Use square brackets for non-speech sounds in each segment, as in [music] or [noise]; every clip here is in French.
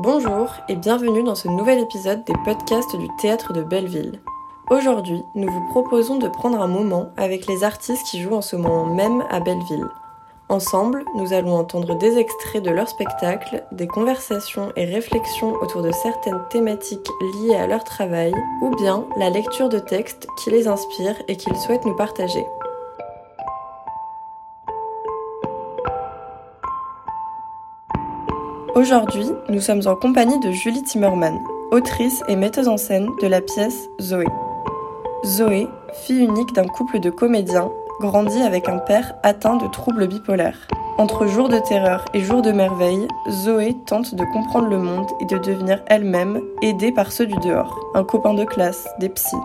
Bonjour et bienvenue dans ce nouvel épisode des podcasts du théâtre de Belleville. Aujourd'hui, nous vous proposons de prendre un moment avec les artistes qui jouent en ce moment même à Belleville. Ensemble, nous allons entendre des extraits de leur spectacle, des conversations et réflexions autour de certaines thématiques liées à leur travail, ou bien la lecture de textes qui les inspirent et qu'ils souhaitent nous partager. Aujourd'hui, nous sommes en compagnie de Julie Timmerman, autrice et metteuse en scène de la pièce Zoé. Zoé, fille unique d'un couple de comédiens, grandit avec un père atteint de troubles bipolaires. Entre jours de terreur et jours de merveille, Zoé tente de comprendre le monde et de devenir elle-même, aidée par ceux du dehors, un copain de classe, des psys.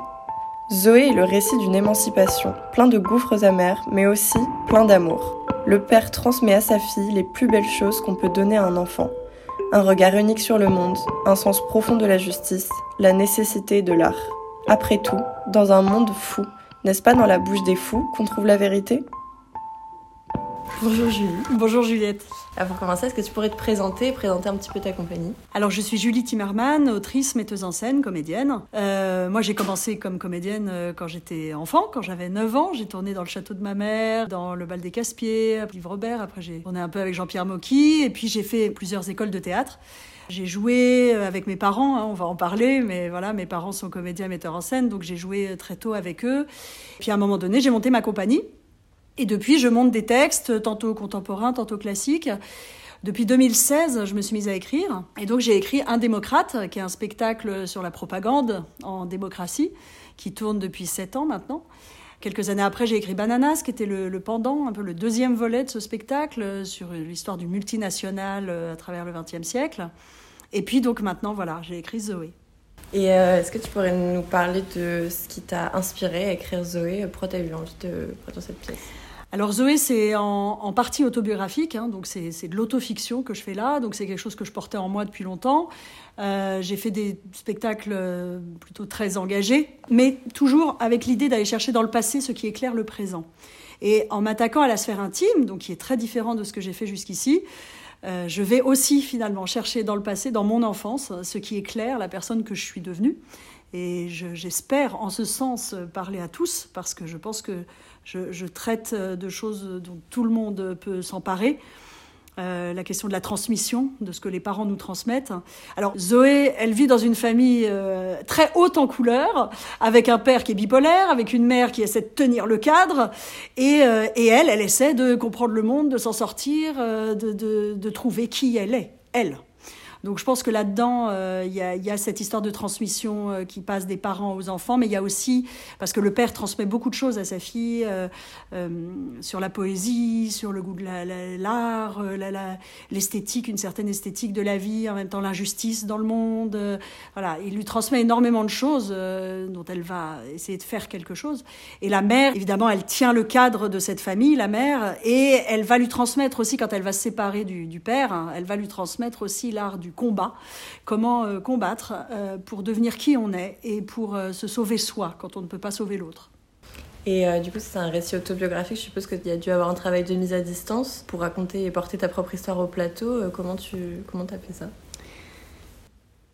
Zoé est le récit d'une émancipation, plein de gouffres amers, mais aussi plein d'amour. Le père transmet à sa fille les plus belles choses qu'on peut donner à un enfant. Un regard unique sur le monde, un sens profond de la justice, la nécessité de l'art. Après tout, dans un monde fou, n'est-ce pas dans la bouche des fous qu'on trouve la vérité? Bonjour Julie. Bonjour Juliette. Alors pour commencer, est-ce que tu pourrais te présenter présenter un petit peu ta compagnie? Alors je suis Julie Timmerman, autrice, metteuse en scène, comédienne. Euh, moi j'ai commencé comme comédienne euh, quand j'étais enfant, quand j'avais 9 ans. J'ai tourné dans le château de ma mère, dans le bal des Casse-Pieds, à Yves Robert. Après j'ai tourné un peu avec Jean-Pierre Mocky et puis j'ai fait plusieurs écoles de théâtre. J'ai joué avec mes parents, hein, on va en parler, mais voilà, mes parents sont comédiens, metteurs en scène, donc j'ai joué très tôt avec eux. Puis à un moment donné, j'ai monté ma compagnie. Et depuis, je monte des textes, tantôt contemporains, tantôt classiques. Depuis 2016, je me suis mise à écrire. Et donc, j'ai écrit Un démocrate, qui est un spectacle sur la propagande en démocratie, qui tourne depuis sept ans maintenant. Quelques années après, j'ai écrit Bananas, qui était le, pendant, un peu le deuxième volet de ce spectacle, sur l'histoire du multinational à travers le XXe siècle. Et puis, donc maintenant, voilà, j'ai écrit Zoé. Et euh, est-ce que tu pourrais nous parler de ce qui t'a inspiré à écrire Zoé? Pourquoi tu eu envie de produire cette pièce? Alors Zoé, c'est en, partie autobiographique, hein, donc c'est de l'autofiction que je fais là, donc c'est quelque chose que je portais en moi depuis longtemps. Euh, j'ai fait des spectacles euh, plutôt très engagés, mais toujours avec l'idée d'aller chercher dans le passé ce qui éclaire le présent. Et en m'attaquant à la sphère intime, donc qui est très différent de ce que j'ai fait jusqu'ici, euh, je vais aussi finalement chercher dans le passé, dans mon enfance, ce qui éclaire la personne que je suis devenue. Et j'espère en ce sens parler à tous, parce que je pense que je, traite de choses dont tout le monde peut s'emparer. Euh, la question de la transmission, de ce que les parents nous transmettent. Alors Zoé, elle vit dans une famille euh, très haute en couleur, avec un père qui est bipolaire, avec une mère qui essaie de tenir le cadre, et, euh, et elle, elle essaie de comprendre le monde, de s'en sortir, de, de trouver qui elle est, elle. Donc je pense que là-dedans, euh, il y, a, y, a, cette histoire de transmission euh, qui passe des parents aux enfants, mais il y a aussi, parce que le père transmet beaucoup de choses à sa fille, euh, sur la poésie, sur le goût de l'art, l'esthétique, une certaine esthétique de la vie, en même temps l'injustice dans le monde. voilà, il lui transmet énormément de choses dont elle va essayer de faire quelque chose. Et la mère, évidemment, elle tient le cadre de cette famille, la mère, et elle va lui transmettre aussi, quand elle va se séparer du, du père, hein, elle va lui transmettre aussi l'art du combat, comment euh, combattre euh, pour devenir qui on est et pour euh, se sauver soi quand on ne peut pas sauver l'autre. Et du coup, c'est un récit autobiographique. Je suppose qu'il y a dû avoir un travail de mise à distance pour raconter et porter ta propre histoire au plateau. comment tu comment as fait ça?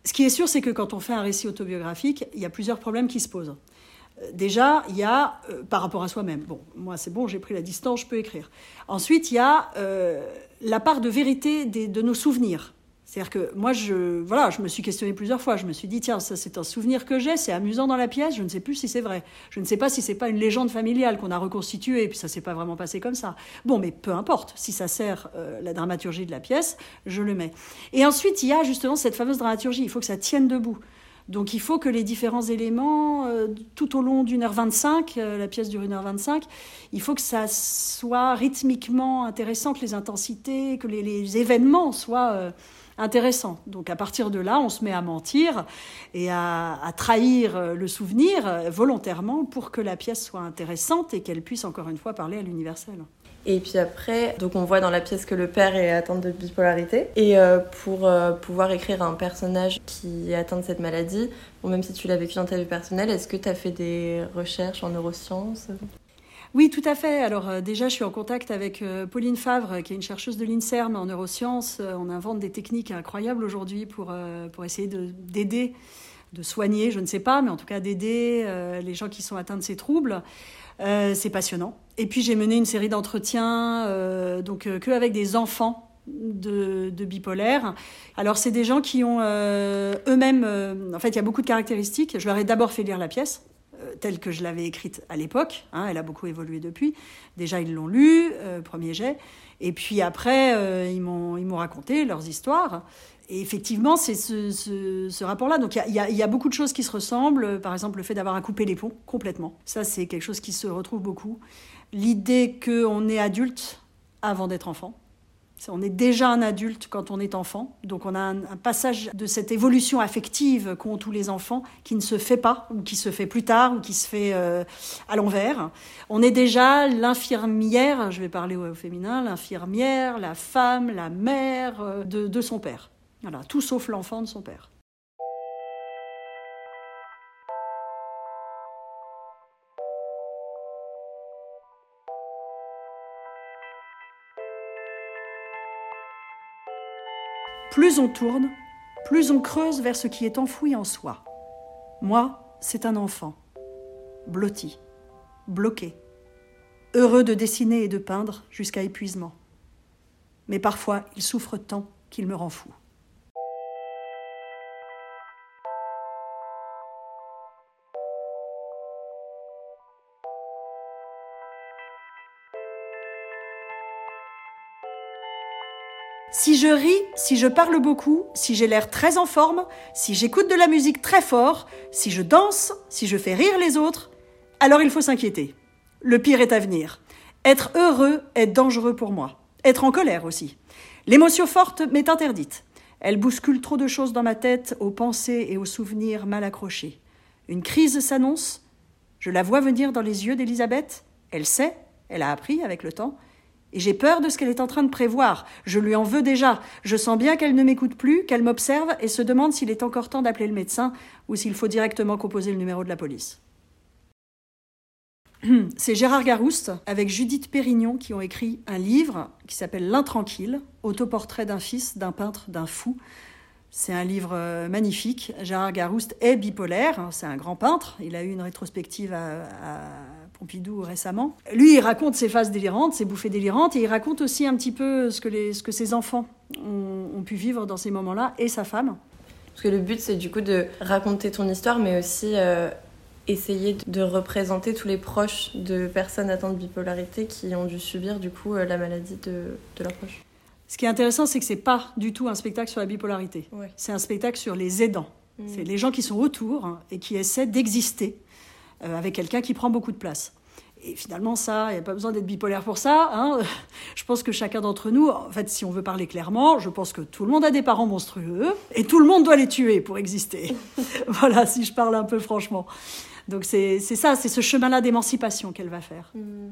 Ce qui est sûr, c'est que quand on fait un récit autobiographique, il y a plusieurs problèmes qui se posent. Déjà, il y a par rapport à soi-même. Bon, moi c'est bon, j'ai pris la distance, je peux écrire. Ensuite, il y a la part de vérité des, de nos souvenirs. C'est-à-dire que moi, je, voilà, je me suis questionnée plusieurs fois. Je me suis dit, tiens, ça c'est un souvenir que j'ai, c'est amusant dans la pièce, je ne sais plus si c'est vrai. Je ne sais pas si c'est pas une légende familiale qu'on a reconstituée, et puis ça s'est pas vraiment passé comme ça. Bon, mais peu importe, si ça sert euh, la dramaturgie de la pièce, je le mets. Et ensuite, il y a justement cette fameuse dramaturgie, il faut que ça tienne debout. Donc il faut que les différents éléments, euh, tout au long d'une heure 25, euh, la pièce dure une heure 25, il faut que ça soit rythmiquement intéressant, que les intensités, que les, les événements soient intéressant. Donc à partir de là, on se met à mentir et à, trahir le souvenir volontairement pour que la pièce soit intéressante et qu'elle puisse encore une fois parler à l'universel. Et puis après, donc on voit dans la pièce que le père est atteint de bipolarité. Et euh, pour euh, pouvoir écrire un personnage qui est atteint de cette maladie, même si tu l'as vécu dans ta vie personnelle, est-ce que tu as fait des recherches en neurosciences? Oui, tout à fait. Alors déjà, je suis en contact avec Pauline Favre, qui est une chercheuse de l'INSERM en neurosciences. on invente des techniques incroyables aujourd'hui pour, pour essayer d'aider, de, soigner, je ne sais pas, mais en tout cas d'aider les gens qui sont atteints de ces troubles. c'est passionnant. Et puis j'ai mené une série d'entretiens, donc que avec des enfants de, de bipolaire. Alors, c'est des gens qui ont euh, eux-mêmes. Euh, en fait, il y a beaucoup de caractéristiques. Je leur ai d'abord fait lire la pièce, euh, telle que je l'avais écrite à l'époque. Hein, elle a beaucoup évolué depuis. Déjà, ils l'ont lu, premier jet. Et puis après, ils m'ont raconté leurs histoires. Et effectivement, c'est ce, ce, rapport-là. Donc il y, y, a beaucoup de choses qui se ressemblent. Par exemple, le fait d'avoir à couper les ponts complètement. Ça, c'est quelque chose qui se retrouve beaucoup. L'idée qu'on est adulte avant d'être enfant. On est déjà un adulte quand on est enfant, donc on a un, passage de cette évolution affective qu'ont tous les enfants qui ne se fait pas, ou qui se fait plus tard, ou qui se fait euh, à l'envers. On est déjà l'infirmière, je vais parler au féminin, l'infirmière, la femme, la mère euh, de, de son père. Voilà, tout sauf l'enfant de son père. Plus on tourne, plus on creuse vers ce qui est enfoui en soi. Moi, c'est un enfant, blotti, bloqué, heureux de dessiner et de peindre jusqu'à épuisement. Mais parfois, il souffre tant qu'il me rend fou. Si je ris, si je parle beaucoup, si j'ai l'air très en forme, si j'écoute de la musique très fort, si je danse, si je fais rire les autres, alors il faut s'inquiéter. Le pire est à venir. Être heureux est dangereux pour moi. Être en colère aussi. L'émotion forte m'est interdite. Elle bouscule trop de choses dans ma tête, aux pensées et aux souvenirs mal accrochés. Une crise s'annonce. Je la vois venir dans les yeux d'Elisabeth. Elle sait, elle a appris avec le temps. Et j'ai peur de ce qu'elle est en train de prévoir. Je lui en veux déjà. Je sens bien qu'elle ne m'écoute plus, qu'elle m'observe et se demande s'il est encore temps d'appeler le médecin ou s'il faut directement composer le numéro de la police. C'est Gérard Garouste avec Judith Pérignon qui ont écrit un livre qui s'appelle L'intranquille, autoportrait d'un fils, d'un peintre, d'un fou. C'est un livre euh, magnifique. Gérard Garouste est bipolaire, c'est un grand peintre. Il a eu une rétrospective à Pompidou récemment. Lui, il raconte ses phases délirantes, ses bouffées délirantes, et il raconte aussi un petit peu ce que, les, ce que ses enfants ont, pu vivre dans ces moments-là, et sa femme. Parce que le but, c'est du coup de raconter ton histoire, mais aussi euh, essayer de représenter tous les proches de personnes atteintes de bipolarité qui ont dû subir du coup euh, la maladie de, de leurs proches. Ce qui est intéressant, c'est que c'est pas du tout un spectacle sur la bipolarité. C'est un spectacle sur les aidants. Mmh. C'est les gens qui sont autour hein, et qui essaient d'exister euh, avec quelqu'un qui prend beaucoup de place. Et finalement, ça, il n'y a pas besoin d'être bipolaire pour ça. Hein. [laughs] Je pense que chacun d'entre nous, en fait, si on veut parler clairement, je pense que tout le monde a des parents monstrueux et tout le monde doit les tuer pour exister. [laughs] voilà, si je parle un peu franchement. Donc c'est ça, c'est ce chemin-là d'émancipation qu'elle va faire. Mmh.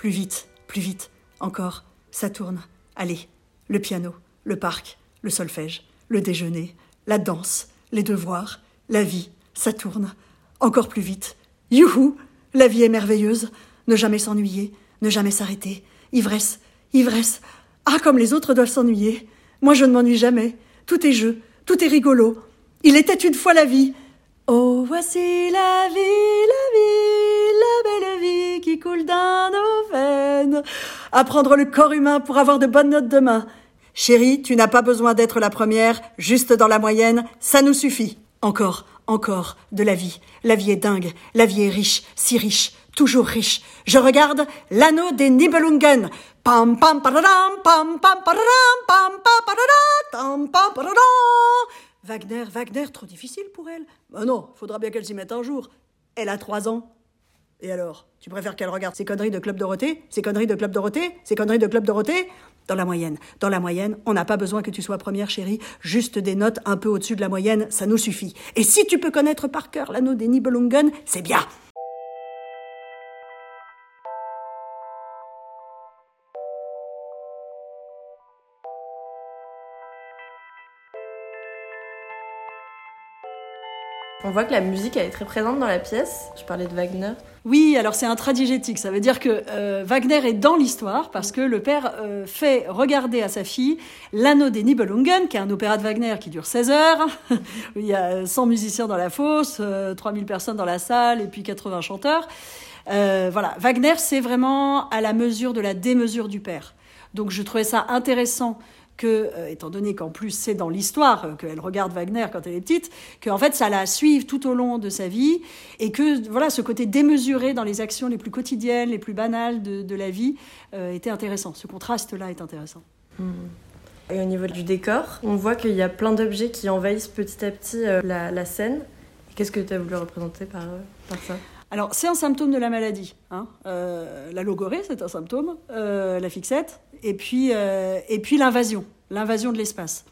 Plus vite, plus vite, encore, ça tourne. Allez, le piano, le parc, le solfège, le déjeuner, la danse, les devoirs, la vie, ça tourne. Encore plus vite. Youhou La vie est merveilleuse. Ne jamais s'ennuyer, ne jamais s'arrêter. Ivresse, ivresse. Ah, comme les autres doivent s'ennuyer. Moi, je ne m'ennuie jamais. Tout est jeu, tout est rigolo. Il était une fois la vie. Oh, voici la vie, la vie, qui coule dans nos veines. Apprendre le corps humain pour avoir de bonnes notes demain. Chérie, tu n'as pas besoin d'être la première, juste dans la moyenne, ça nous suffit. Encore, encore, de la vie. La vie est dingue, la vie est riche, si riche, toujours riche. Je regarde l'anneau des Nibelungen. Pam pam pam pam pam pam pam Wagner, Wagner, trop difficile pour elle. Ben non, faudra bien qu'elle s'y mette un jour. Elle a trois ans. Et alors Tu préfères qu'elle regarde ces conneries de Club Dorothée Ces conneries de Club Dorothée Ces conneries de Club Dorothée? Dans la moyenne. Dans la moyenne, on n'a pas besoin que tu sois première, chérie. Juste des notes un peu au-dessus de la moyenne, ça nous suffit. Et si tu peux connaître par cœur l'anneau des Nibelungen, c'est bien On voit que la musique est très présente dans la pièce. Je parlais de Wagner. Oui, alors c'est un tradigétique. Ça veut dire que euh, Wagner est dans l'histoire parce que le père euh, fait regarder à sa fille l'anneau des Nibelungen, qui est un opéra de Wagner qui dure 16 heures. [laughs] Il y a 100 musiciens dans la fosse, 3000 euh, personnes dans la salle et puis 80 chanteurs. voilà, Wagner, c'est vraiment à la mesure de la démesure du père. Donc je trouvais ça intéressant que, euh, étant donné qu'en plus c'est dans l'histoire euh, qu'elle regarde Wagner quand elle est petite, qu'en fait ça la suive tout au long de sa vie et que voilà ce côté démesuré dans les actions les plus quotidiennes, les plus banales de, la vie euh, était intéressant. Ce contraste-là est intéressant. Et au niveau du décor, on voit qu'il y a plein d'objets qui envahissent petit à petit la, scène. Qu'est-ce que tu as voulu représenter par, par ça? Alors, c'est un symptôme de la maladie. Hein. Euh, la logorée, c'est un symptôme, euh, la fixette, et puis, euh, et puis l'invasion, l'invasion de l'espace.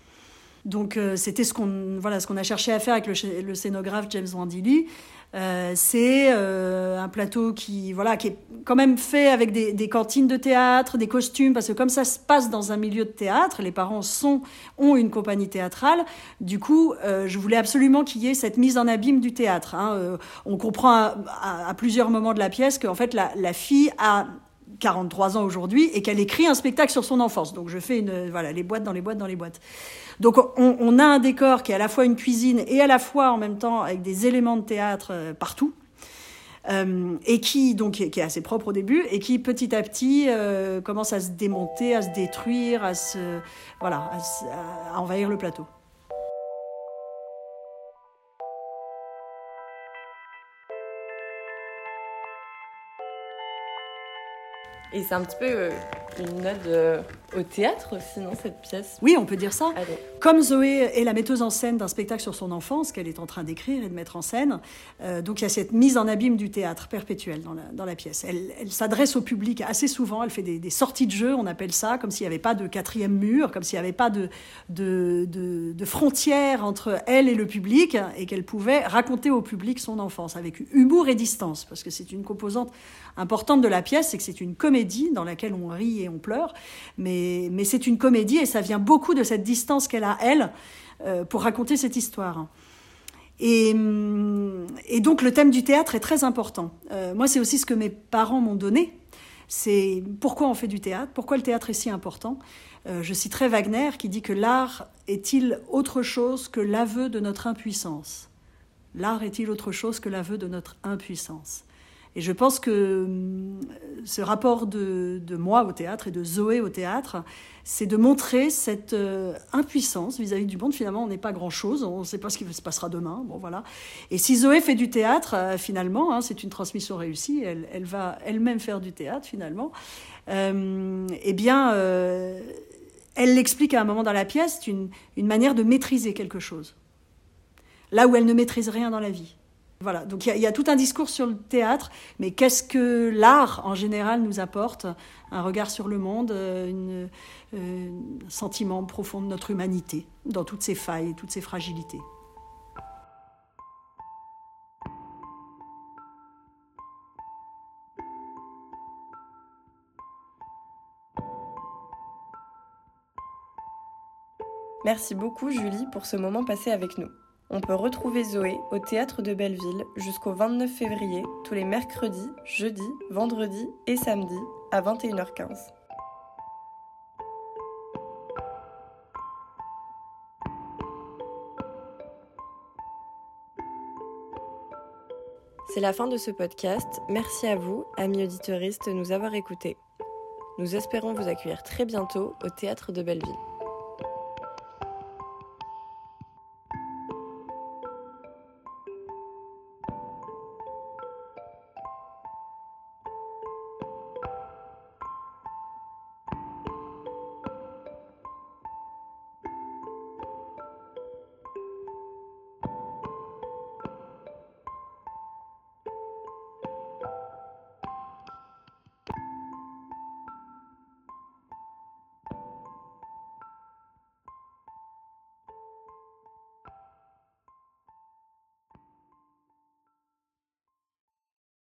Donc, c'était ce qu'on voilà, ce a cherché à faire avec le, scénographe James Wandilly. Euh, c'est euh, un plateau qui, voilà, qui est quand même fait avec des, cantines de théâtre, des costumes, parce que comme ça se passe dans un milieu de théâtre, les parents sont, ont une compagnie théâtrale. Du coup, euh, je voulais absolument qu'il y ait cette mise en abîme du théâtre. Hein. on comprend à, plusieurs moments de la pièce qu'en fait la fille a 43 ans aujourd'hui et qu'elle écrit un spectacle sur son enfance. Donc je fais une, voilà, les boîtes dans les boîtes dans les boîtes. Donc on, a un décor qui est à la fois une cuisine et à la fois en même temps avec des éléments de théâtre euh, partout. Euh, et qui donc qui est assez propre au début et qui petit à petit euh, commence à se démonter, à se détruire, à se voilà, à envahir le plateau. Et c'est un petit peu euh, une ode euh, au théâtre aussi, non, cette pièce? Oui, on peut dire ça. Comme Zoé est la metteuse en scène d'un spectacle sur son enfance qu'elle est en train d'écrire et de mettre en scène, euh, donc il y a cette mise en abîme du théâtre perpétuelle dans la, dans la pièce. Elle, elle s'adresse au public assez souvent, elle fait des, des, sorties de jeu, on appelle ça, comme s'il n'y avait pas de quatrième mur, comme s'il n'y avait pas de, de, de, de frontière entre elle et le public, et qu'elle pouvait raconter au public son enfance avec humour et distance, parce que c'est une composante importante de la pièce, c'est que c'est une comédie dans laquelle on rit et on pleure, mais, mais c'est une comédie et ça vient beaucoup de cette distance qu'elle a, elle, euh, pour raconter cette histoire. Et, hum, et, donc le thème du théâtre est très important. Euh, moi, c'est aussi ce que mes parents m'ont donné. C'est pourquoi on fait du théâtre, pourquoi le théâtre est si important. Euh, je citerai Wagner qui dit que l'art est-il autre chose que l'aveu de notre impuissance? L'art est-il autre chose que l'aveu de notre impuissance? Et je pense que hum, ce rapport de, moi au théâtre et de Zoé au théâtre, c'est de montrer cette euh, impuissance vis-à-vis du monde. Finalement, on n'est pas grand-chose, on ne sait pas ce qui se passera demain. Bon, voilà. Et si Zoé fait du théâtre, euh, finalement, hein, c'est une transmission réussie, elle, va elle-même faire du théâtre, finalement, euh, eh bien, euh, elle l'explique à un moment dans la pièce, une, une manière de maîtriser quelque chose. Là où elle ne maîtrise rien dans la vie. Voilà, donc il y, a tout un discours sur le théâtre, mais qu'est-ce que l'art en général nous apporte? Un regard sur le monde, euh, euh, un sentiment profond de notre humanité, dans toutes ses failles, toutes ses fragilités. Merci beaucoup Julie pour ce moment passé avec nous. On peut retrouver Zoé au théâtre de Belleville jusqu'au 29 février, tous les mercredis, jeudis, vendredis et samedis à 21h15. C'est la fin de ce podcast. Merci à vous, amis auditeuristes, de nous avoir écoutés. Nous espérons vous accueillir très bientôt au théâtre de Belleville.